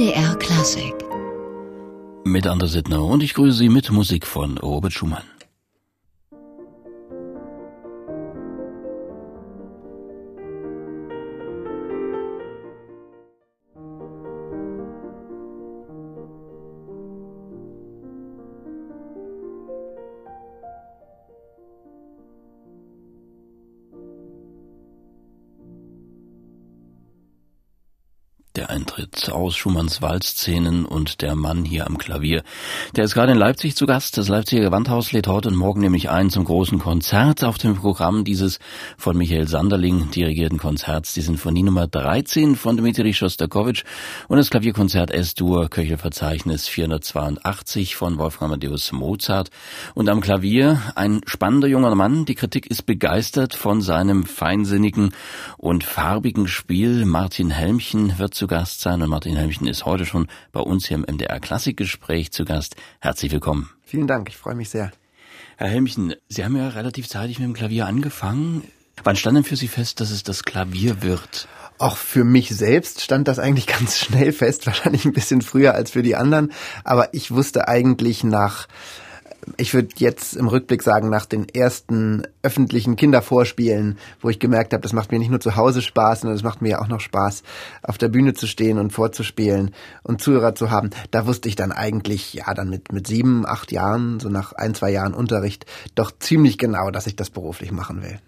MDR Klassik. Mit Anders Sittner und ich grüße Sie mit Musik von Robert Schumann. Eintritt aus Schumanns Waldszenen und der Mann hier am Klavier. Der ist gerade in Leipzig zu Gast. Das Leipziger Gewandhaus lädt heute und morgen nämlich ein zum großen Konzert auf dem Programm dieses von Michael Sanderling dirigierten Konzerts, die Sinfonie Nummer 13 von Dmitri Schostakowitsch und das Klavierkonzert S-Dur, Köchelverzeichnis 482 von Wolfgang Amadeus Mozart. Und am Klavier ein spannender junger Mann. Die Kritik ist begeistert von seinem feinsinnigen und farbigen Spiel. Martin Helmchen wird zu Gast sein und Martin Helmchen ist heute schon bei uns hier im MDR Klassikgespräch zu Gast. Herzlich willkommen. Vielen Dank, ich freue mich sehr. Herr Helmchen, Sie haben ja relativ zeitig mit dem Klavier angefangen. Wann stand denn für Sie fest, dass es das Klavier wird? Auch für mich selbst stand das eigentlich ganz schnell fest, wahrscheinlich ein bisschen früher als für die anderen. Aber ich wusste eigentlich nach ich würde jetzt im Rückblick sagen, nach den ersten öffentlichen Kindervorspielen, wo ich gemerkt habe, das macht mir nicht nur zu Hause Spaß, sondern es macht mir auch noch Spaß, auf der Bühne zu stehen und vorzuspielen und Zuhörer zu haben. Da wusste ich dann eigentlich, ja, dann mit, mit sieben, acht Jahren, so nach ein, zwei Jahren Unterricht, doch ziemlich genau, dass ich das beruflich machen will.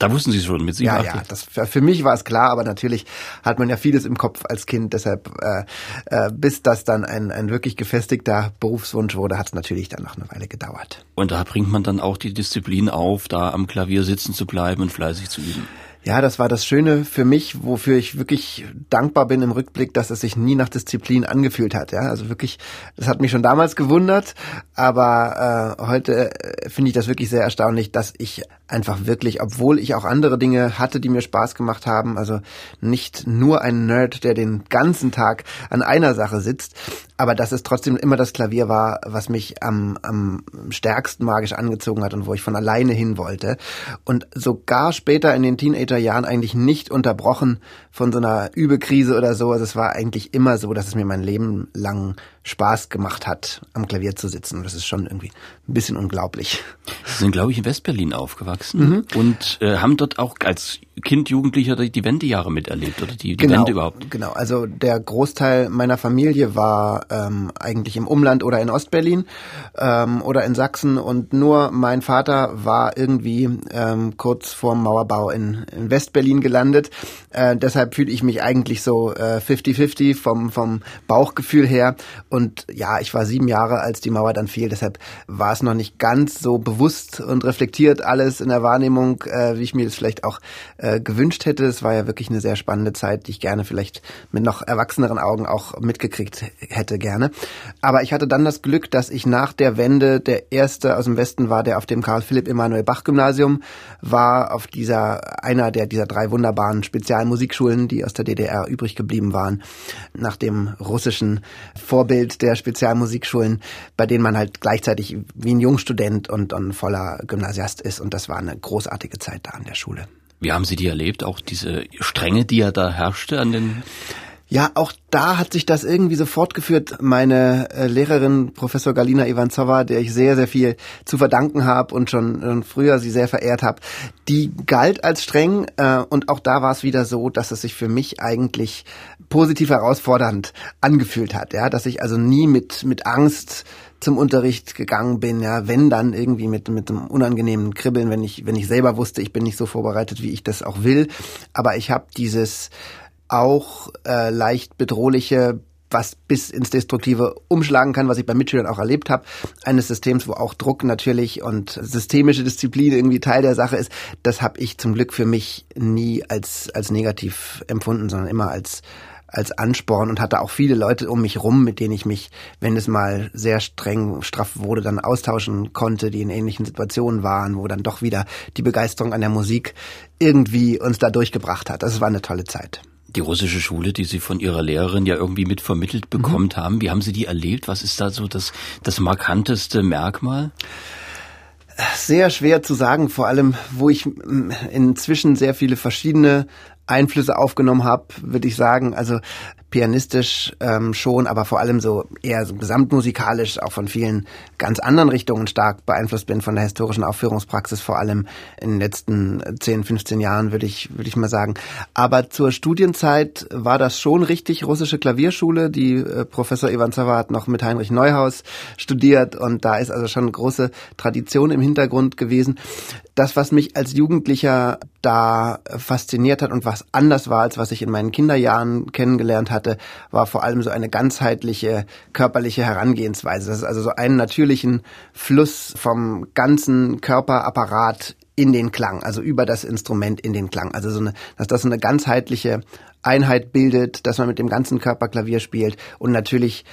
Da wussten Sie schon mit sieben, Ja, ja, das, für mich war es klar, aber natürlich hat man ja vieles im Kopf als Kind. Deshalb, äh, äh, bis das dann ein, ein wirklich gefestigter Berufswunsch wurde, hat es natürlich dann noch eine Weile gedauert. Und da bringt man dann auch die Disziplin auf, da am Klavier sitzen zu bleiben und fleißig zu üben. Ja, das war das Schöne für mich, wofür ich wirklich dankbar bin im Rückblick, dass es sich nie nach Disziplin angefühlt hat. Ja, also wirklich, das hat mich schon damals gewundert, aber äh, heute äh, finde ich das wirklich sehr erstaunlich, dass ich einfach wirklich, obwohl ich auch andere Dinge hatte, die mir Spaß gemacht haben, also nicht nur ein Nerd, der den ganzen Tag an einer Sache sitzt, aber dass es trotzdem immer das Klavier war, was mich am, am stärksten magisch angezogen hat und wo ich von alleine hin wollte. Und sogar später in den Teenagerjahren eigentlich nicht unterbrochen von so einer Übekrise oder so. Also es war eigentlich immer so, dass es mir mein Leben lang Spaß gemacht hat, am Klavier zu sitzen. Und das ist schon irgendwie ein bisschen unglaublich. Sie sind, glaube ich, in Westberlin aufgewachsen mhm. und äh, haben dort auch als Kind, Jugendlicher die Wendejahre miterlebt oder die, die genau, Wende überhaupt? Genau, also der Großteil meiner Familie war ähm, eigentlich im Umland oder in Ostberlin ähm, oder in Sachsen und nur mein Vater war irgendwie ähm, kurz vorm Mauerbau in, in Westberlin gelandet. Äh, deshalb fühle ich mich eigentlich so 50-50 äh, vom, vom Bauchgefühl her. Und ja, ich war sieben Jahre, als die Mauer dann fiel. Deshalb war es noch nicht ganz so bewusst und reflektiert alles in der Wahrnehmung, äh, wie ich mir das vielleicht auch äh, gewünscht hätte. Es war ja wirklich eine sehr spannende Zeit, die ich gerne vielleicht mit noch erwachseneren Augen auch mitgekriegt hätte gerne. Aber ich hatte dann das Glück, dass ich nach der Wende der erste aus dem Westen war, der auf dem Karl Philipp Emanuel Bach Gymnasium war, auf dieser einer der dieser drei wunderbaren Spezialmusikschulen, die aus der DDR übrig geblieben waren, nach dem russischen Vorbild der Spezialmusikschulen, bei denen man halt gleichzeitig wie ein Jungstudent und, und voller Gymnasiast ist. Und das war eine großartige Zeit da an der Schule. Wie haben Sie die erlebt? Auch diese Strenge, die ja da herrschte an den ja, auch da hat sich das irgendwie so fortgeführt. Meine äh, Lehrerin, Professor Galina Ivanzova, der ich sehr, sehr viel zu verdanken habe und schon, früher sie sehr verehrt habe, die galt als streng. Äh, und auch da war es wieder so, dass es sich für mich eigentlich positiv herausfordernd angefühlt hat. Ja, dass ich also nie mit, mit Angst zum Unterricht gegangen bin, ja, wenn dann irgendwie mit mit einem unangenehmen Kribbeln, wenn ich wenn ich selber wusste, ich bin nicht so vorbereitet, wie ich das auch will, aber ich habe dieses auch äh, leicht bedrohliche was bis ins Destruktive umschlagen kann, was ich bei Mitschülern auch erlebt habe, eines Systems, wo auch Druck natürlich und systemische Disziplin irgendwie Teil der Sache ist, das habe ich zum Glück für mich nie als als negativ empfunden, sondern immer als als Ansporn und hatte auch viele Leute um mich rum, mit denen ich mich, wenn es mal sehr streng straff wurde, dann austauschen konnte, die in ähnlichen Situationen waren, wo dann doch wieder die Begeisterung an der Musik irgendwie uns da durchgebracht hat. Das war eine tolle Zeit. Die russische Schule, die Sie von Ihrer Lehrerin ja irgendwie mit vermittelt bekommen mhm. haben, wie haben Sie die erlebt? Was ist da so das, das markanteste Merkmal? Sehr schwer zu sagen, vor allem, wo ich inzwischen sehr viele verschiedene Einflüsse aufgenommen habe, würde ich sagen. Also pianistisch ähm, schon, aber vor allem so eher so gesamtmusikalisch auch von vielen ganz anderen Richtungen stark beeinflusst bin, von der historischen Aufführungspraxis vor allem in den letzten 10, 15 Jahren, würde ich, würde ich mal sagen. Aber zur Studienzeit war das schon richtig russische Klavierschule. Die äh, Professor Ivanzova hat noch mit Heinrich Neuhaus studiert und da ist also schon große Tradition im Hintergrund gewesen. Das, was mich als Jugendlicher da fasziniert hat und was anders war, als was ich in meinen Kinderjahren kennengelernt hatte, war vor allem so eine ganzheitliche körperliche Herangehensweise. Das ist also so einen natürlichen Fluss vom ganzen Körperapparat in den Klang, also über das Instrument in den Klang. Also so eine, dass das so eine ganzheitliche Einheit bildet, dass man mit dem ganzen Körper Klavier spielt und natürlich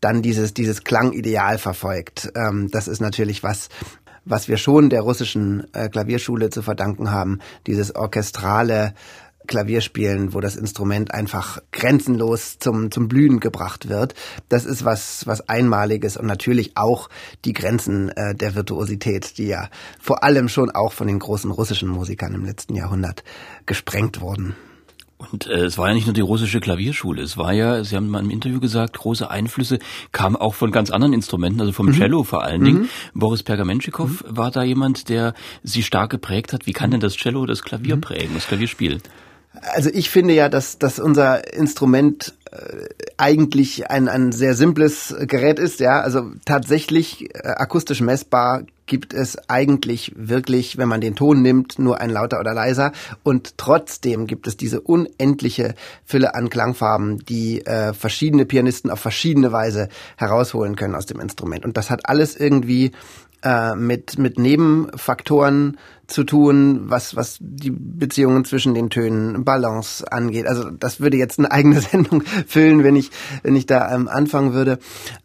dann dieses, dieses Klangideal verfolgt. Ähm, das ist natürlich was, was wir schon der russischen äh, Klavierschule zu verdanken haben, dieses orchestrale Klavierspielen, wo das Instrument einfach grenzenlos zum, zum Blühen gebracht wird. Das ist was, was Einmaliges und natürlich auch die Grenzen äh, der Virtuosität, die ja vor allem schon auch von den großen russischen Musikern im letzten Jahrhundert gesprengt wurden. Und äh, es war ja nicht nur die russische Klavierschule, es war ja, Sie haben mal im Interview gesagt, große Einflüsse kamen auch von ganz anderen Instrumenten, also vom mhm. Cello vor allen Dingen. Mhm. Boris Pergamenschikow mhm. war da jemand, der Sie stark geprägt hat. Wie kann denn das Cello das Klavier mhm. prägen, das Klavierspiel? Also ich finde ja, dass, dass unser Instrument äh, eigentlich ein, ein sehr simples Gerät ist, ja. Also tatsächlich äh, akustisch messbar gibt es eigentlich wirklich, wenn man den Ton nimmt, nur ein lauter oder leiser. Und trotzdem gibt es diese unendliche Fülle an Klangfarben, die äh, verschiedene Pianisten auf verschiedene Weise herausholen können aus dem Instrument. Und das hat alles irgendwie äh, mit, mit Nebenfaktoren zu tun, was, was die Beziehungen zwischen den Tönen, Balance angeht. Also das würde jetzt eine eigene Sendung füllen, wenn ich, wenn ich da ähm, anfangen würde.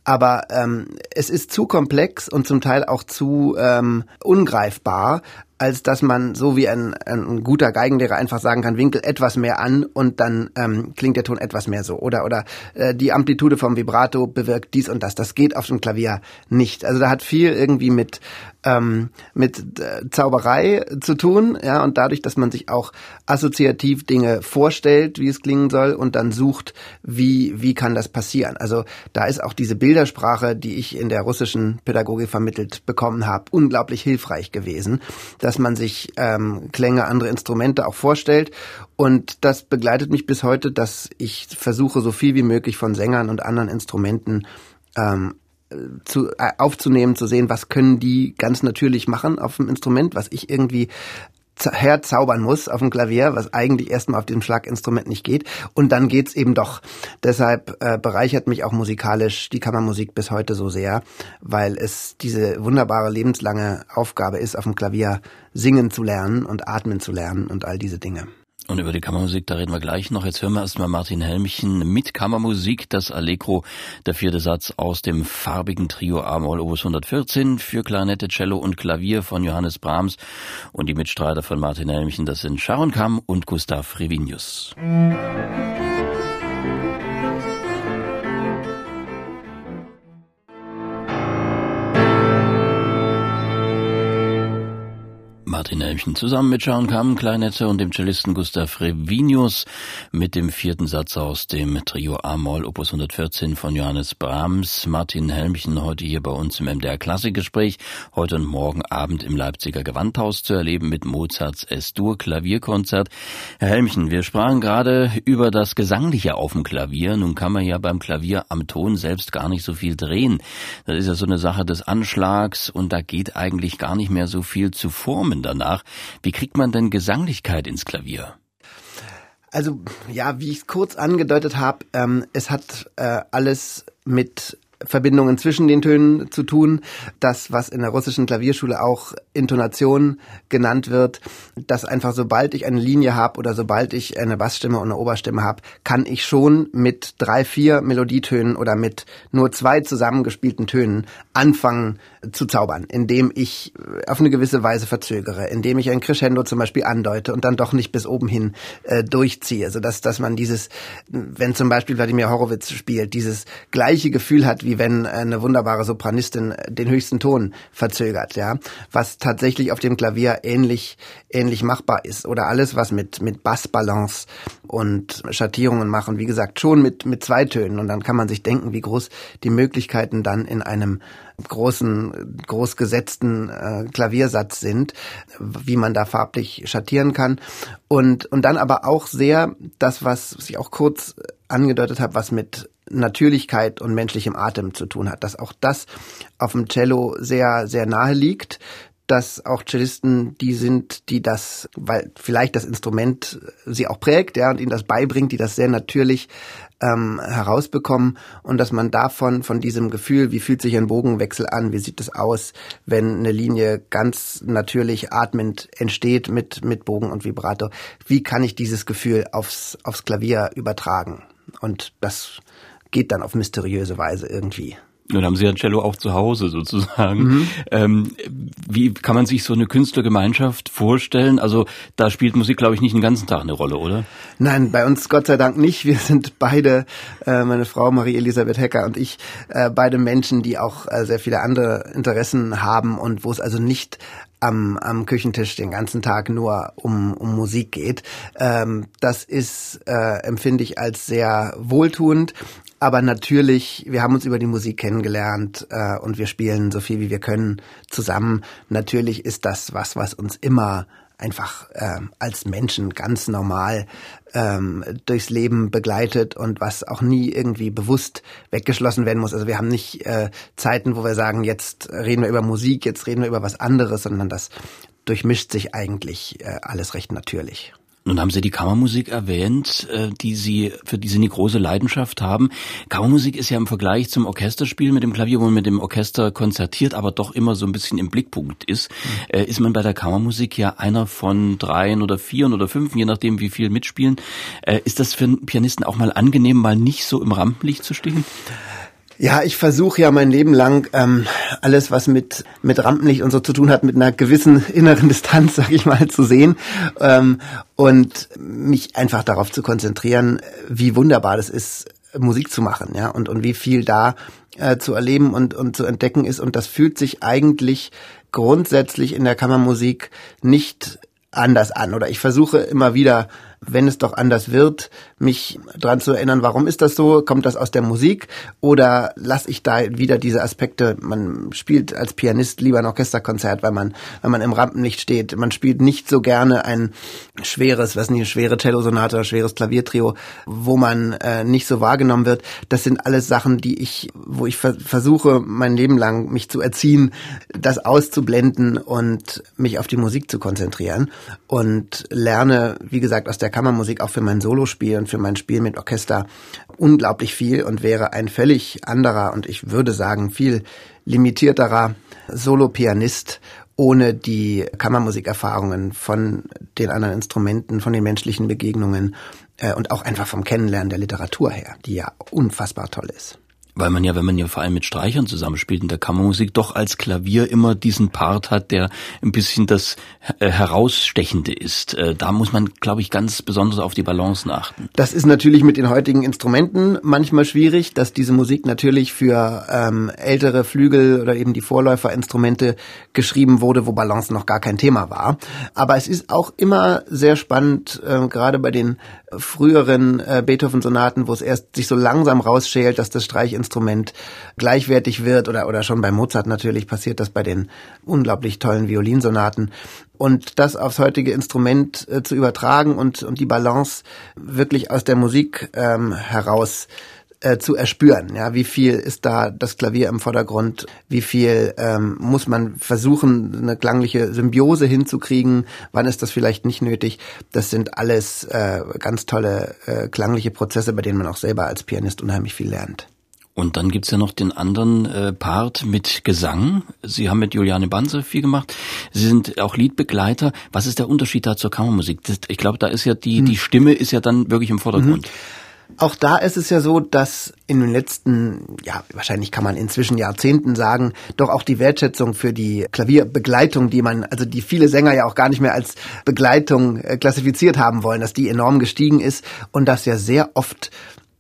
Aber ähm, es ist zu komplex und zum Teil auch zu ähm, ungreifbar, als dass man so wie ein, ein guter Geigenlehrer einfach sagen kann, Winkel etwas mehr an und dann ähm, klingt der Ton etwas mehr so. Oder oder äh, die Amplitude vom Vibrato bewirkt dies und das. Das geht auf dem Klavier nicht. Also da hat viel irgendwie mit ähm, mit äh, Zauberei zu tun, ja, und dadurch, dass man sich auch assoziativ Dinge vorstellt, wie es klingen soll, und dann sucht, wie, wie kann das passieren. Also da ist auch diese Bildersprache, die ich in der russischen Pädagogik vermittelt bekommen habe, unglaublich hilfreich gewesen, dass man sich ähm, Klänge, andere Instrumente auch vorstellt. Und das begleitet mich bis heute, dass ich versuche, so viel wie möglich von Sängern und anderen Instrumenten ähm, zu, äh, aufzunehmen, zu sehen, was können die ganz natürlich machen auf dem Instrument, was ich irgendwie herzaubern muss auf dem Klavier, was eigentlich erstmal auf dem Schlaginstrument nicht geht. Und dann geht's eben doch. Deshalb äh, bereichert mich auch musikalisch die Kammermusik bis heute so sehr, weil es diese wunderbare lebenslange Aufgabe ist, auf dem Klavier singen zu lernen und atmen zu lernen und all diese Dinge. Und über die Kammermusik, da reden wir gleich noch. Jetzt hören wir erstmal Martin Helmchen mit Kammermusik, das Allegro, der vierte Satz aus dem farbigen Trio A-Moll Opus 114 für Klarinette, Cello und Klavier von Johannes Brahms. Und die Mitstreiter von Martin Helmchen, das sind Sharon Kamm und Gustav Revinius. Musik Martin Elmchen zusammen mit Sharon Kamm, Kleinetze und dem Cellisten Gustav Revinius mit dem vierten Satz aus dem Trio A-Moll Opus 114 von Johannes Brahms. Martin Helmchen heute hier bei uns im MDR Klassikgespräch, heute und morgen Abend im Leipziger Gewandhaus zu erleben mit Mozarts S-Dur Klavierkonzert. Herr Helmchen, wir sprachen gerade über das Gesangliche auf dem Klavier. Nun kann man ja beim Klavier am Ton selbst gar nicht so viel drehen. Das ist ja so eine Sache des Anschlags und da geht eigentlich gar nicht mehr so viel zu formen danach. Wie kriegt man denn Gesanglichkeit ins Klavier? Also ja, wie ich es kurz angedeutet habe, ähm, es hat äh, alles mit Verbindungen zwischen den Tönen zu tun. Das, was in der russischen Klavierschule auch Intonation genannt wird, dass einfach sobald ich eine Linie habe oder sobald ich eine Bassstimme und eine Oberstimme habe, kann ich schon mit drei, vier Melodietönen oder mit nur zwei zusammengespielten Tönen anfangen zu zaubern, indem ich auf eine gewisse Weise verzögere, indem ich ein Crescendo zum Beispiel andeute und dann doch nicht bis oben hin äh, durchziehe, sodass dass man dieses, wenn zum Beispiel Wladimir Horowitz spielt, dieses gleiche Gefühl hat wie wie wenn eine wunderbare Sopranistin den höchsten Ton verzögert, ja, was tatsächlich auf dem Klavier ähnlich ähnlich machbar ist. Oder alles was mit mit Bassbalance und Schattierungen machen, wie gesagt, schon mit mit zwei Tönen. Und dann kann man sich denken, wie groß die Möglichkeiten dann in einem großen, groß gesetzten äh, Klaviersatz sind, wie man da farblich schattieren kann. Und, und dann aber auch sehr das, was ich auch kurz angedeutet habe, was mit Natürlichkeit und menschlichem Atem zu tun hat, dass auch das auf dem Cello sehr, sehr nahe liegt, dass auch Cellisten die sind, die das, weil vielleicht das Instrument sie auch prägt, ja, und ihnen das beibringt, die das sehr natürlich ähm, herausbekommen. Und dass man davon, von diesem Gefühl, wie fühlt sich ein Bogenwechsel an, wie sieht es aus, wenn eine Linie ganz natürlich atmend entsteht mit, mit Bogen und Vibrato, wie kann ich dieses Gefühl aufs, aufs Klavier übertragen? Und das geht dann auf mysteriöse Weise irgendwie. Nun haben Sie ja Cello auch zu Hause sozusagen. Mhm. Ähm, wie kann man sich so eine Künstlergemeinschaft vorstellen? Also da spielt Musik, glaube ich, nicht den ganzen Tag eine Rolle, oder? Nein, bei uns Gott sei Dank nicht. Wir sind beide, äh, meine Frau Marie-Elisabeth Hecker und ich, äh, beide Menschen, die auch äh, sehr viele andere Interessen haben und wo es also nicht am, am Küchentisch den ganzen Tag nur um, um Musik geht. Ähm, das ist, äh, empfinde ich als sehr wohltuend. Aber natürlich, wir haben uns über die Musik kennengelernt äh, und wir spielen so viel wie wir können zusammen. Natürlich ist das was, was uns immer einfach äh, als Menschen ganz normal ähm, durchs Leben begleitet und was auch nie irgendwie bewusst weggeschlossen werden muss. Also wir haben nicht äh, Zeiten, wo wir sagen, jetzt reden wir über Musik, jetzt reden wir über was anderes, sondern das durchmischt sich eigentlich äh, alles recht natürlich. Nun haben Sie die Kammermusik erwähnt, äh, die Sie, für die Sie eine große Leidenschaft haben. Kammermusik ist ja im Vergleich zum Orchesterspiel mit dem Klavier, wo man mit dem Orchester konzertiert, aber doch immer so ein bisschen im Blickpunkt ist, mhm. ist man bei der Kammermusik ja einer von dreien oder vieren oder fünf, je nachdem wie viel mitspielen. Äh, ist das für einen Pianisten auch mal angenehm, mal nicht so im Rampenlicht zu stehen? Ja, ich versuche ja mein Leben lang ähm, alles, was mit mit Rampenlicht und so zu tun hat, mit einer gewissen inneren Distanz, sag ich mal, zu sehen ähm, und mich einfach darauf zu konzentrieren, wie wunderbar das ist, Musik zu machen, ja, und und wie viel da äh, zu erleben und und zu entdecken ist. Und das fühlt sich eigentlich grundsätzlich in der Kammermusik nicht anders an. Oder ich versuche immer wieder wenn es doch anders wird, mich dran zu erinnern, warum ist das so? Kommt das aus der Musik? Oder lasse ich da wieder diese Aspekte, man spielt als Pianist lieber ein Orchesterkonzert, weil man, weil man im Rampenlicht steht. Man spielt nicht so gerne ein schweres, was nicht, eine schwere Cellosonate oder schweres Klaviertrio, wo man äh, nicht so wahrgenommen wird. Das sind alles Sachen, die ich, wo ich ver versuche, mein Leben lang mich zu erziehen, das auszublenden und mich auf die Musik zu konzentrieren und lerne, wie gesagt, aus der Kammermusik auch für mein Solospiel und für mein Spiel mit Orchester unglaublich viel und wäre ein völlig anderer und ich würde sagen viel limitierterer Solopianist ohne die Kammermusikerfahrungen von den anderen Instrumenten, von den menschlichen Begegnungen äh, und auch einfach vom Kennenlernen der Literatur her, die ja unfassbar toll ist. Weil man ja, wenn man ja vor allem mit Streichern zusammenspielt in der Kammermusik, doch als Klavier immer diesen Part hat, der ein bisschen das äh, Herausstechende ist. Äh, da muss man, glaube ich, ganz besonders auf die Balancen achten. Das ist natürlich mit den heutigen Instrumenten manchmal schwierig, dass diese Musik natürlich für ähm, ältere Flügel oder eben die Vorläuferinstrumente geschrieben wurde, wo Balance noch gar kein Thema war. Aber es ist auch immer sehr spannend, äh, gerade bei den früheren äh, Beethoven-Sonaten, wo es erst sich so langsam rausschält, dass das Streichinstrument gleichwertig wird oder, oder schon bei Mozart natürlich passiert das bei den unglaublich tollen Violinsonaten. Und das aufs heutige Instrument äh, zu übertragen und, und die Balance wirklich aus der Musik ähm, heraus äh, zu erspüren. Ja, wie viel ist da das Klavier im Vordergrund? Wie viel ähm, muss man versuchen, eine klangliche Symbiose hinzukriegen? Wann ist das vielleicht nicht nötig? Das sind alles äh, ganz tolle äh, klangliche Prozesse, bei denen man auch selber als Pianist unheimlich viel lernt. Und dann gibt's ja noch den anderen äh, Part mit Gesang. Sie haben mit Juliane Banse viel gemacht. Sie sind auch Liedbegleiter. Was ist der Unterschied da zur Kammermusik? Das, ich glaube, da ist ja die, hm. die Stimme ist ja dann wirklich im Vordergrund. Mhm. Auch da ist es ja so, dass in den letzten, ja, wahrscheinlich kann man inzwischen Jahrzehnten sagen, doch auch die Wertschätzung für die Klavierbegleitung, die man, also die viele Sänger ja auch gar nicht mehr als Begleitung äh, klassifiziert haben wollen, dass die enorm gestiegen ist und dass ja sehr oft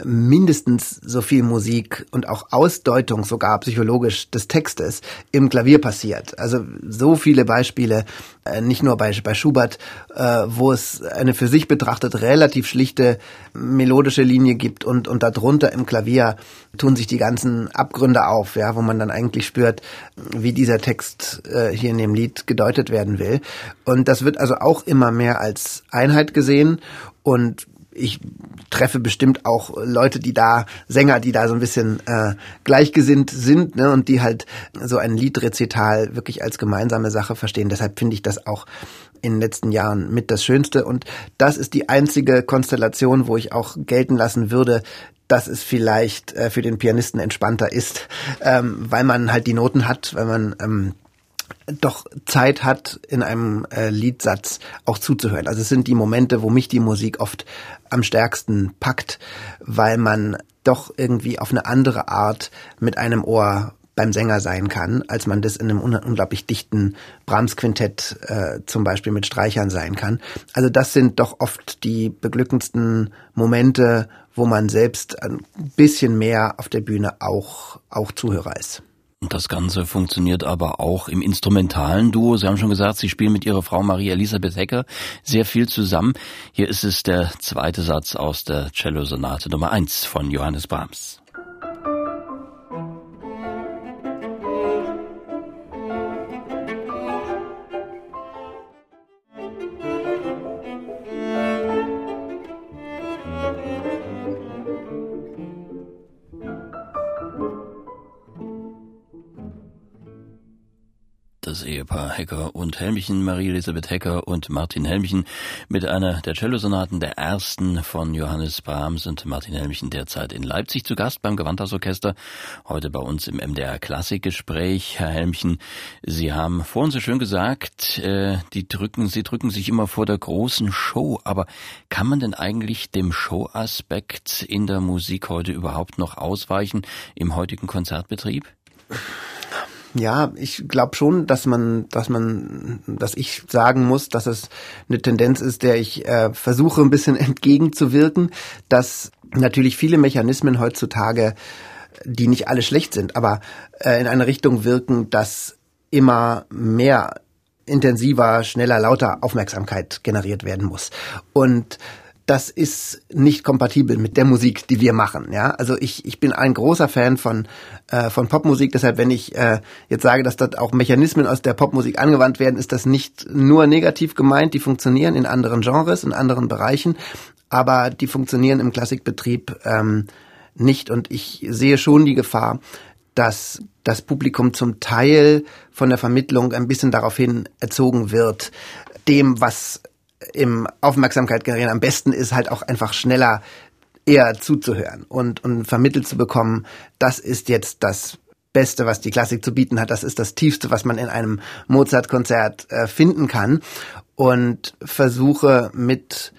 mindestens so viel Musik und auch Ausdeutung sogar psychologisch des Textes im Klavier passiert. Also so viele Beispiele, äh, nicht nur bei, bei Schubert, äh, wo es eine für sich betrachtet relativ schlichte melodische Linie gibt und, und darunter im Klavier tun sich die ganzen Abgründe auf, ja, wo man dann eigentlich spürt, wie dieser Text äh, hier in dem Lied gedeutet werden will. Und das wird also auch immer mehr als Einheit gesehen und ich treffe bestimmt auch Leute, die da, Sänger, die da so ein bisschen äh, gleichgesinnt sind ne, und die halt so ein Liedrezital wirklich als gemeinsame Sache verstehen. Deshalb finde ich das auch in den letzten Jahren mit das Schönste. Und das ist die einzige Konstellation, wo ich auch gelten lassen würde, dass es vielleicht äh, für den Pianisten entspannter ist, ähm, weil man halt die Noten hat, weil man ähm, doch Zeit hat, in einem äh, Liedsatz auch zuzuhören. Also es sind die Momente, wo mich die Musik oft am stärksten packt, weil man doch irgendwie auf eine andere Art mit einem Ohr beim Sänger sein kann, als man das in einem unglaublich dichten Brahms-Quintett äh, zum Beispiel mit Streichern sein kann. Also das sind doch oft die beglückendsten Momente, wo man selbst ein bisschen mehr auf der Bühne auch, auch Zuhörer ist. Das Ganze funktioniert aber auch im instrumentalen Duo. Sie haben schon gesagt, Sie spielen mit Ihrer Frau Marie Elisabeth Hecker sehr viel zusammen. Hier ist es der zweite Satz aus der Cello-Sonate Nummer eins von Johannes Brahms. Ehepaar Hecker und Helmchen, Marie-Elisabeth Hecker und Martin Helmchen mit einer der Cellosonaten der ersten von Johannes Brahms und Martin Helmchen derzeit in Leipzig zu Gast beim Gewandhausorchester. Heute bei uns im MDR Klassikgespräch. Herr Helmchen, Sie haben vorhin so schön gesagt, äh, die drücken, Sie drücken sich immer vor der großen Show. Aber kann man denn eigentlich dem Showaspekt in der Musik heute überhaupt noch ausweichen im heutigen Konzertbetrieb? Ja, ich glaube schon, dass man, dass man, dass ich sagen muss, dass es eine Tendenz ist, der ich äh, versuche ein bisschen entgegenzuwirken, dass natürlich viele Mechanismen heutzutage, die nicht alle schlecht sind, aber äh, in eine Richtung wirken, dass immer mehr intensiver, schneller, lauter Aufmerksamkeit generiert werden muss. Und das ist nicht kompatibel mit der Musik, die wir machen. Ja, also ich, ich bin ein großer Fan von äh, von Popmusik. Deshalb, wenn ich äh, jetzt sage, dass dort auch Mechanismen aus der Popmusik angewandt werden, ist das nicht nur negativ gemeint. Die funktionieren in anderen Genres, in anderen Bereichen, aber die funktionieren im Klassikbetrieb ähm, nicht. Und ich sehe schon die Gefahr, dass das Publikum zum Teil von der Vermittlung ein bisschen daraufhin erzogen wird, dem, was im Aufmerksamkeit generieren am besten ist, halt auch einfach schneller eher zuzuhören und, und vermittelt zu bekommen, das ist jetzt das Beste, was die Klassik zu bieten hat. Das ist das Tiefste, was man in einem Mozart-Konzert äh, finden kann. Und versuche mit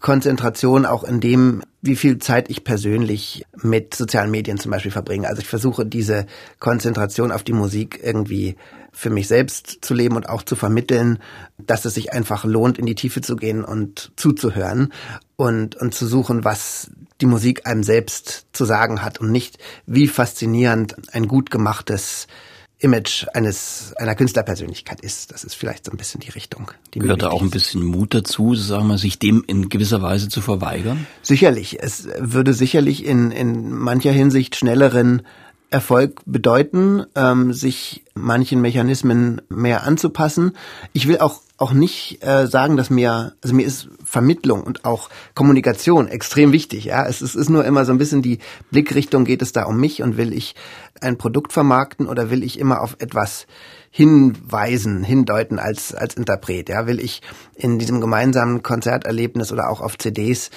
Konzentration auch in dem, wie viel Zeit ich persönlich mit sozialen Medien zum Beispiel verbringe. Also ich versuche diese Konzentration auf die Musik irgendwie für mich selbst zu leben und auch zu vermitteln, dass es sich einfach lohnt, in die Tiefe zu gehen und zuzuhören und, und zu suchen, was die Musik einem selbst zu sagen hat und nicht, wie faszinierend ein gut gemachtes Image eines einer Künstlerpersönlichkeit ist. Das ist vielleicht so ein bisschen die Richtung. Die Gehört da auch ein bisschen Mut dazu, sagen wir, sich dem in gewisser Weise zu verweigern? Sicherlich. Es würde sicherlich in, in mancher Hinsicht schnelleren Erfolg bedeuten, ähm, sich manchen Mechanismen mehr anzupassen. Ich will auch auch nicht äh, sagen, dass mir also mir ist Vermittlung und auch Kommunikation extrem wichtig. Ja, es, es ist nur immer so ein bisschen die Blickrichtung. Geht es da um mich und will ich ein Produkt vermarkten oder will ich immer auf etwas hinweisen, hindeuten als als Interpret? Ja, will ich in diesem gemeinsamen Konzerterlebnis oder auch auf CDs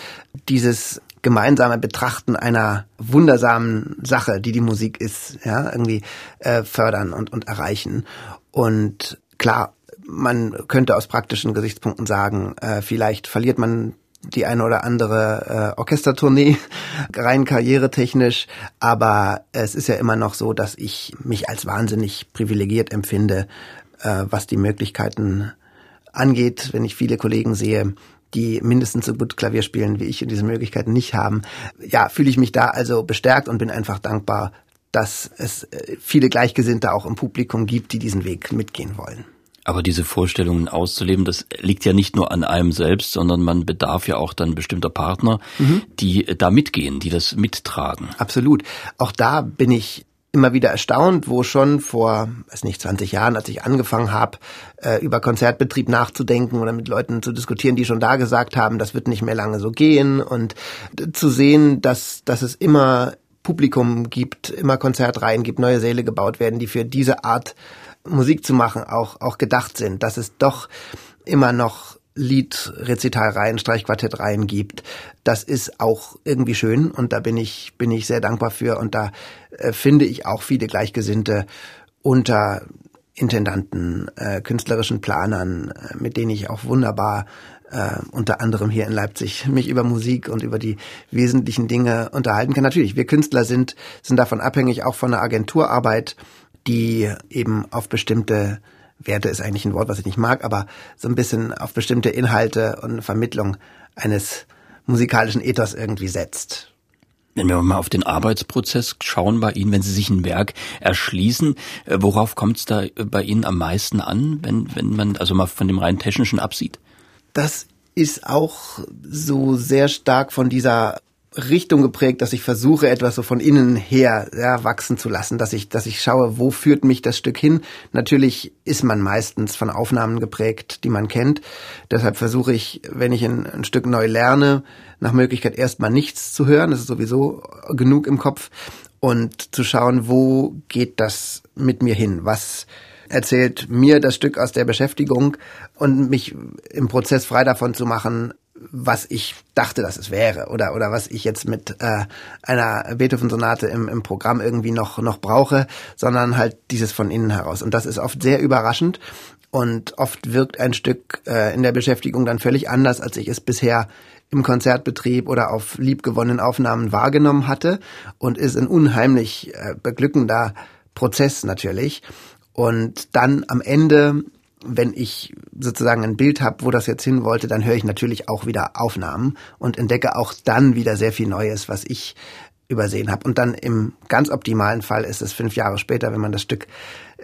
dieses gemeinsame Betrachten einer wundersamen Sache, die die Musik ist, ja, irgendwie äh, fördern und, und erreichen. Und klar, man könnte aus praktischen Gesichtspunkten sagen, äh, vielleicht verliert man die eine oder andere äh, Orchestertournee rein karrieretechnisch, aber es ist ja immer noch so, dass ich mich als wahnsinnig privilegiert empfinde, äh, was die Möglichkeiten angeht, wenn ich viele Kollegen sehe, die mindestens so gut Klavier spielen wie ich und diese Möglichkeiten nicht haben. Ja, fühle ich mich da also bestärkt und bin einfach dankbar, dass es äh, viele Gleichgesinnte auch im Publikum gibt, die diesen Weg mitgehen wollen. Aber diese Vorstellungen auszuleben, das liegt ja nicht nur an einem selbst, sondern man bedarf ja auch dann bestimmter Partner, mhm. die da mitgehen, die das mittragen. Absolut. Auch da bin ich immer wieder erstaunt, wo schon vor, weiß nicht, 20 Jahren, als ich angefangen habe, äh, über Konzertbetrieb nachzudenken oder mit Leuten zu diskutieren, die schon da gesagt haben, das wird nicht mehr lange so gehen und zu sehen, dass, dass es immer Publikum gibt, immer Konzertreihen gibt, neue Säle gebaut werden, die für diese Art Musik zu machen auch, auch gedacht sind, dass es doch immer noch Liedrezitalreihen, Streichquartettreihen gibt. Das ist auch irgendwie schön und da bin ich, bin ich sehr dankbar für und da äh, finde ich auch viele Gleichgesinnte unter Intendanten, äh, künstlerischen Planern, äh, mit denen ich auch wunderbar äh, unter anderem hier in Leipzig mich über Musik und über die wesentlichen Dinge unterhalten kann. Natürlich, wir Künstler sind, sind davon abhängig, auch von der Agenturarbeit die eben auf bestimmte Werte ist eigentlich ein Wort, was ich nicht mag, aber so ein bisschen auf bestimmte Inhalte und Vermittlung eines musikalischen Ethos irgendwie setzt. Wenn wir mal auf den Arbeitsprozess schauen bei Ihnen, wenn Sie sich ein Werk erschließen, äh, worauf kommt es da bei Ihnen am meisten an, wenn, wenn man also mal von dem rein technischen absieht? Das ist auch so sehr stark von dieser Richtung geprägt, dass ich versuche, etwas so von innen her ja, wachsen zu lassen, dass ich, dass ich schaue, wo führt mich das Stück hin. Natürlich ist man meistens von Aufnahmen geprägt, die man kennt. Deshalb versuche ich, wenn ich ein, ein Stück neu lerne, nach Möglichkeit erstmal nichts zu hören. Das ist sowieso genug im Kopf. Und zu schauen, wo geht das mit mir hin? Was erzählt mir das Stück aus der Beschäftigung und mich im Prozess frei davon zu machen, was ich dachte, dass es wäre oder oder was ich jetzt mit äh, einer Beethoven-Sonate im, im Programm irgendwie noch noch brauche, sondern halt dieses von innen heraus. Und das ist oft sehr überraschend und oft wirkt ein Stück äh, in der Beschäftigung dann völlig anders, als ich es bisher im Konzertbetrieb oder auf liebgewonnenen Aufnahmen wahrgenommen hatte und ist ein unheimlich äh, beglückender Prozess natürlich. Und dann am Ende wenn ich sozusagen ein Bild habe, wo das jetzt hin wollte, dann höre ich natürlich auch wieder Aufnahmen und entdecke auch dann wieder sehr viel Neues, was ich übersehen habe. Und dann im ganz optimalen Fall ist es fünf Jahre später, wenn man das Stück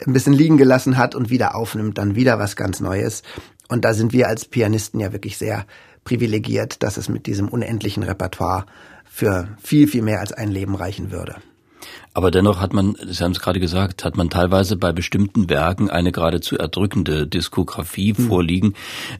ein bisschen liegen gelassen hat und wieder aufnimmt, dann wieder was ganz Neues. Und da sind wir als Pianisten ja wirklich sehr privilegiert, dass es mit diesem unendlichen Repertoire für viel, viel mehr als ein Leben reichen würde. Aber dennoch hat man, Sie haben es gerade gesagt, hat man teilweise bei bestimmten Werken eine geradezu erdrückende Diskografie hm. vorliegen.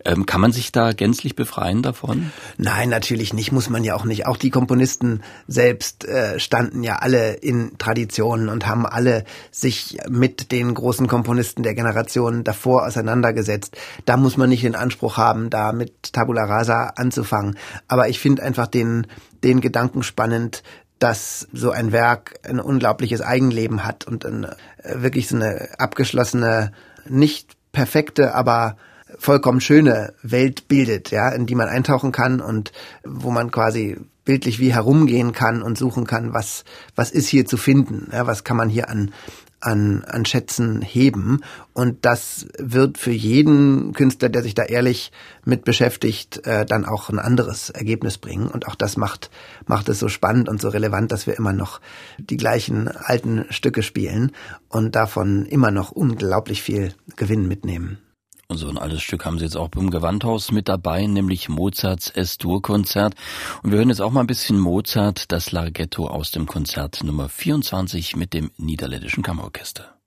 Ähm, kann man sich da gänzlich befreien davon? Nein, natürlich nicht, muss man ja auch nicht. Auch die Komponisten selbst äh, standen ja alle in Traditionen und haben alle sich mit den großen Komponisten der Generation davor auseinandergesetzt. Da muss man nicht den Anspruch haben, da mit Tabula Rasa anzufangen. Aber ich finde einfach den, den Gedanken spannend, dass so ein Werk ein unglaubliches Eigenleben hat und eine, äh, wirklich so eine abgeschlossene, nicht perfekte, aber vollkommen schöne Welt bildet, ja, in die man eintauchen kann und wo man quasi bildlich wie herumgehen kann und suchen kann, was, was ist hier zu finden, ja, was kann man hier an, an, an Schätzen heben. Und das wird für jeden Künstler, der sich da ehrlich mit beschäftigt, äh, dann auch ein anderes Ergebnis bringen. Und auch das macht, macht es so spannend und so relevant, dass wir immer noch die gleichen alten Stücke spielen und davon immer noch unglaublich viel Gewinn mitnehmen. Und so ein altes Stück haben Sie jetzt auch beim Gewandhaus mit dabei, nämlich Mozarts S-Dur-Konzert. Und wir hören jetzt auch mal ein bisschen Mozart, das Larghetto aus dem Konzert Nummer 24 mit dem Niederländischen Kammerorchester.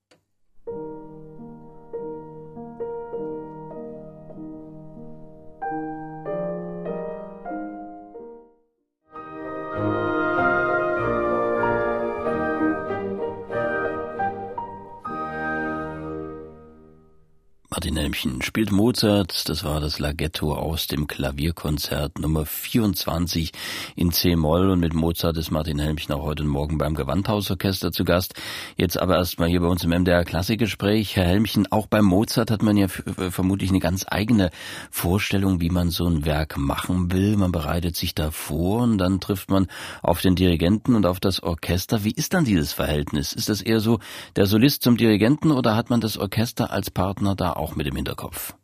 Martin Helmchen spielt Mozart, das war das Laghetto aus dem Klavierkonzert Nummer 24 in C-Moll und mit Mozart ist Martin Helmchen auch heute Morgen beim Gewandhausorchester zu Gast. Jetzt aber erstmal hier bei uns im MDR Klassikgespräch. Herr Helmchen, auch beim Mozart hat man ja vermutlich eine ganz eigene Vorstellung, wie man so ein Werk machen will. Man bereitet sich da vor und dann trifft man auf den Dirigenten und auf das Orchester. Wie ist dann dieses Verhältnis? Ist das eher so der Solist zum Dirigenten oder hat man das Orchester als Partner da auch auch mit im Hinterkopf?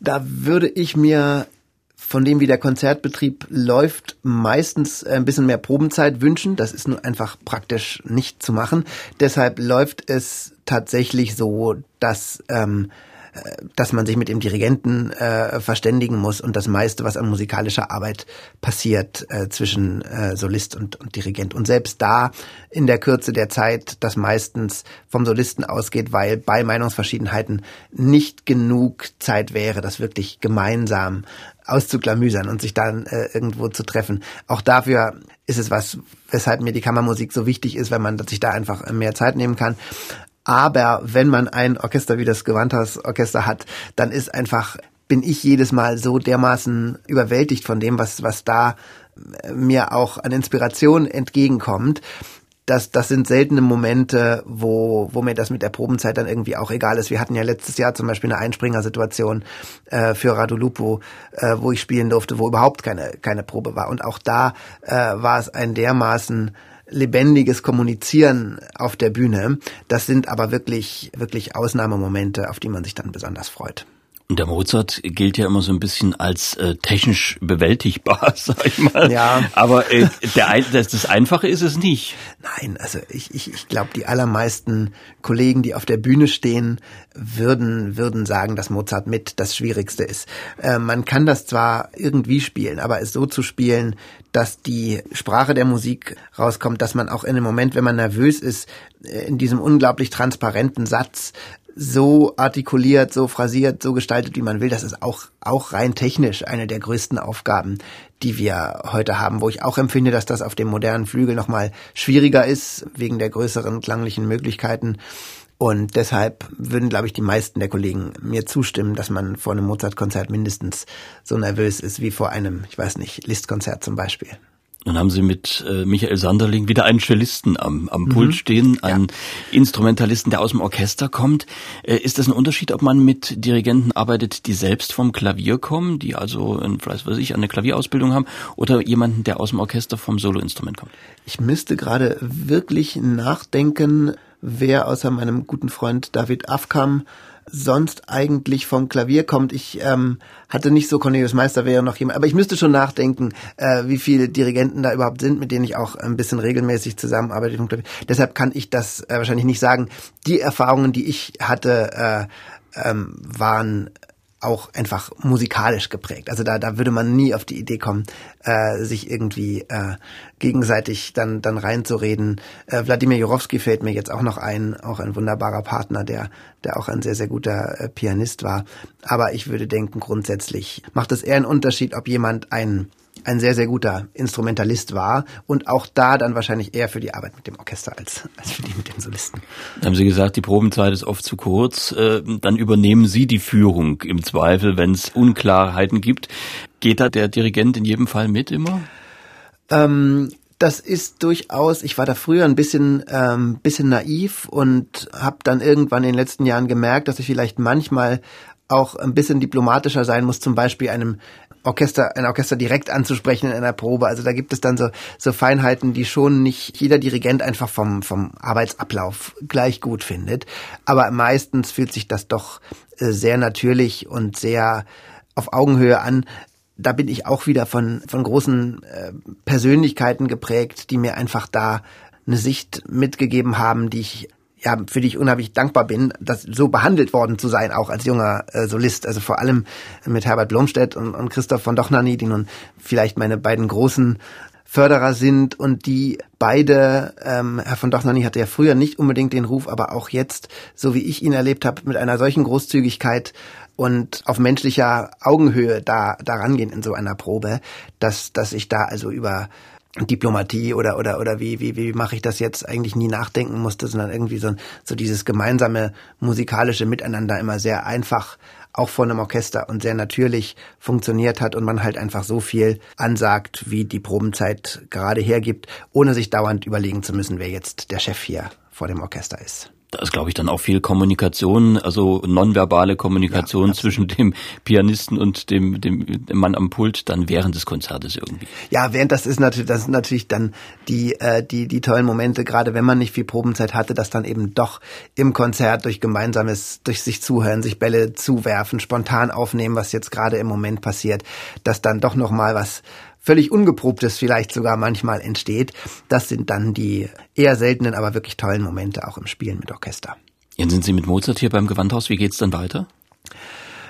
Da würde ich mir von dem, wie der Konzertbetrieb läuft, meistens ein bisschen mehr Probenzeit wünschen. Das ist nur einfach praktisch nicht zu machen. Deshalb läuft es tatsächlich so, dass ähm, dass man sich mit dem Dirigenten äh, verständigen muss und das meiste, was an musikalischer Arbeit passiert äh, zwischen äh, Solist und, und Dirigent. Und selbst da in der Kürze der Zeit das meistens vom Solisten ausgeht, weil bei Meinungsverschiedenheiten nicht genug Zeit wäre, das wirklich gemeinsam auszuklamüsern und sich dann äh, irgendwo zu treffen. Auch dafür ist es was, weshalb mir die Kammermusik so wichtig ist, wenn man sich da einfach mehr Zeit nehmen kann. Aber wenn man ein Orchester wie das Gewandhausorchester hat, dann ist einfach, bin ich jedes Mal so dermaßen überwältigt von dem, was, was da äh, mir auch an Inspiration entgegenkommt. Das, das sind seltene Momente, wo, wo mir das mit der Probenzeit dann irgendwie auch egal ist. Wir hatten ja letztes Jahr zum Beispiel eine Einspringersituation äh, für Radulupo, äh, wo ich spielen durfte, wo überhaupt keine, keine Probe war. Und auch da äh, war es ein dermaßen lebendiges Kommunizieren auf der Bühne. Das sind aber wirklich, wirklich Ausnahmemomente, auf die man sich dann besonders freut. Und der Mozart gilt ja immer so ein bisschen als äh, technisch bewältigbar, sag ich mal. Ja. Aber äh, der, das, das Einfache ist es nicht. Nein, also ich, ich, ich glaube, die allermeisten Kollegen, die auf der Bühne stehen, würden, würden sagen, dass Mozart mit das Schwierigste ist. Äh, man kann das zwar irgendwie spielen, aber es so zu spielen, dass die Sprache der Musik rauskommt, dass man auch in dem Moment, wenn man nervös ist, äh, in diesem unglaublich transparenten Satz so artikuliert, so phrasiert, so gestaltet, wie man will. Das ist auch, auch rein technisch eine der größten Aufgaben, die wir heute haben, wo ich auch empfinde, dass das auf dem modernen Flügel nochmal schwieriger ist, wegen der größeren klanglichen Möglichkeiten. Und deshalb würden, glaube ich, die meisten der Kollegen mir zustimmen, dass man vor einem Mozart-Konzert mindestens so nervös ist wie vor einem, ich weiß nicht, List-Konzert zum Beispiel. Dann haben Sie mit äh, Michael Sanderling wieder einen Cellisten am, am mhm. Pult stehen, einen ja. Instrumentalisten, der aus dem Orchester kommt. Äh, ist das ein Unterschied, ob man mit Dirigenten arbeitet, die selbst vom Klavier kommen, die also, in, vielleicht weiß ich, eine Klavierausbildung haben, oder jemanden, der aus dem Orchester vom Soloinstrument kommt? Ich müsste gerade wirklich nachdenken, wer außer meinem guten Freund David Afkam sonst eigentlich vom Klavier kommt. Ich ähm, hatte nicht so Cornelius Meister wäre noch jemand, aber ich müsste schon nachdenken, äh, wie viele Dirigenten da überhaupt sind, mit denen ich auch ein bisschen regelmäßig zusammenarbeite vom Klavier. Deshalb kann ich das äh, wahrscheinlich nicht sagen. Die Erfahrungen, die ich hatte, äh, ähm, waren auch einfach musikalisch geprägt. Also da, da würde man nie auf die Idee kommen, äh, sich irgendwie äh, gegenseitig dann, dann reinzureden. Äh, Wladimir Jurowski fällt mir jetzt auch noch ein, auch ein wunderbarer Partner, der, der auch ein sehr, sehr guter äh, Pianist war. Aber ich würde denken, grundsätzlich macht es eher einen Unterschied, ob jemand ein ein sehr, sehr guter Instrumentalist war und auch da dann wahrscheinlich eher für die Arbeit mit dem Orchester als, als für die mit den Solisten. Dann haben Sie gesagt, die Probenzeit ist oft zu kurz. Äh, dann übernehmen Sie die Führung im Zweifel, wenn es Unklarheiten gibt. Geht da der Dirigent in jedem Fall mit immer? Ähm, das ist durchaus, ich war da früher ein bisschen, ähm, bisschen naiv und habe dann irgendwann in den letzten Jahren gemerkt, dass ich vielleicht manchmal auch ein bisschen diplomatischer sein muss, zum Beispiel einem Orchester, ein Orchester direkt anzusprechen in einer Probe. Also da gibt es dann so, so Feinheiten, die schon nicht jeder Dirigent einfach vom, vom Arbeitsablauf gleich gut findet. Aber meistens fühlt sich das doch äh, sehr natürlich und sehr auf Augenhöhe an. Da bin ich auch wieder von, von großen äh, Persönlichkeiten geprägt, die mir einfach da eine Sicht mitgegeben haben, die ich ja, für die ich unheimlich dankbar bin, das so behandelt worden zu sein, auch als junger äh, Solist. Also vor allem mit Herbert Blomstedt und, und Christoph von Dochnani, die nun vielleicht meine beiden großen Förderer sind und die beide, ähm, Herr von Dochnani hatte ja früher nicht unbedingt den Ruf, aber auch jetzt, so wie ich ihn erlebt habe, mit einer solchen Großzügigkeit und auf menschlicher Augenhöhe da, da rangehen in so einer Probe, dass, dass ich da also über Diplomatie oder oder oder wie wie wie mache ich das jetzt eigentlich nie nachdenken musste, sondern irgendwie so so dieses gemeinsame musikalische Miteinander immer sehr einfach auch vor einem Orchester und sehr natürlich funktioniert hat und man halt einfach so viel ansagt, wie die Probenzeit gerade hergibt, ohne sich dauernd überlegen zu müssen, wer jetzt der Chef hier vor dem Orchester ist. Da ist, glaube ich, dann auch viel Kommunikation, also nonverbale Kommunikation ja, zwischen dem Pianisten und dem, dem Mann am Pult dann während des Konzertes irgendwie. Ja, während das ist natürlich, das sind natürlich dann die, äh, die, die tollen Momente, gerade wenn man nicht viel Probenzeit hatte, dass dann eben doch im Konzert durch gemeinsames, durch sich zuhören, sich Bälle zuwerfen, spontan aufnehmen, was jetzt gerade im Moment passiert, dass dann doch nochmal was völlig ungeprobtes vielleicht sogar manchmal entsteht. Das sind dann die eher seltenen, aber wirklich tollen Momente auch im Spielen mit Orchester. Jetzt sind Sie mit Mozart hier beim Gewandhaus. Wie geht's dann weiter?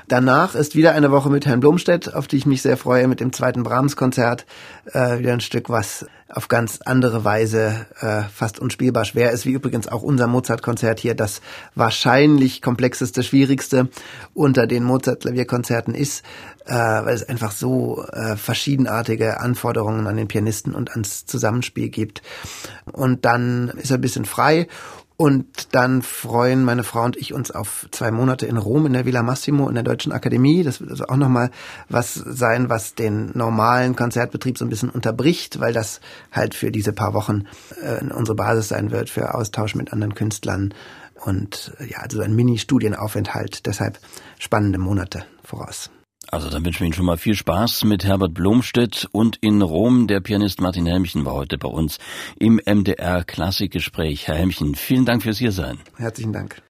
Danach ist wieder eine Woche mit Herrn Blomstedt, auf die ich mich sehr freue, mit dem zweiten Brahms-Konzert. Äh, wieder ein Stück, was auf ganz andere Weise äh, fast unspielbar schwer ist, wie übrigens auch unser Mozart-Konzert hier das wahrscheinlich komplexeste, schwierigste unter den Mozart-Klavierkonzerten ist, äh, weil es einfach so äh, verschiedenartige Anforderungen an den Pianisten und ans Zusammenspiel gibt. Und dann ist er ein bisschen frei und dann freuen meine Frau und ich uns auf zwei Monate in Rom in der Villa Massimo in der Deutschen Akademie. Das wird also auch nochmal was sein, was den normalen Konzertbetrieb so ein bisschen unterbricht, weil das halt für diese paar Wochen äh, unsere Basis sein wird für Austausch mit anderen Künstlern und ja, also ein Mini-Studienaufenthalt. Deshalb spannende Monate voraus. Also dann wünschen wir Ihnen schon mal viel Spaß mit Herbert Blomstedt und in Rom. Der Pianist Martin Helmchen war heute bei uns im MDR Klassikgespräch. Herr Helmchen, vielen Dank fürs Hiersein. Herzlichen Dank.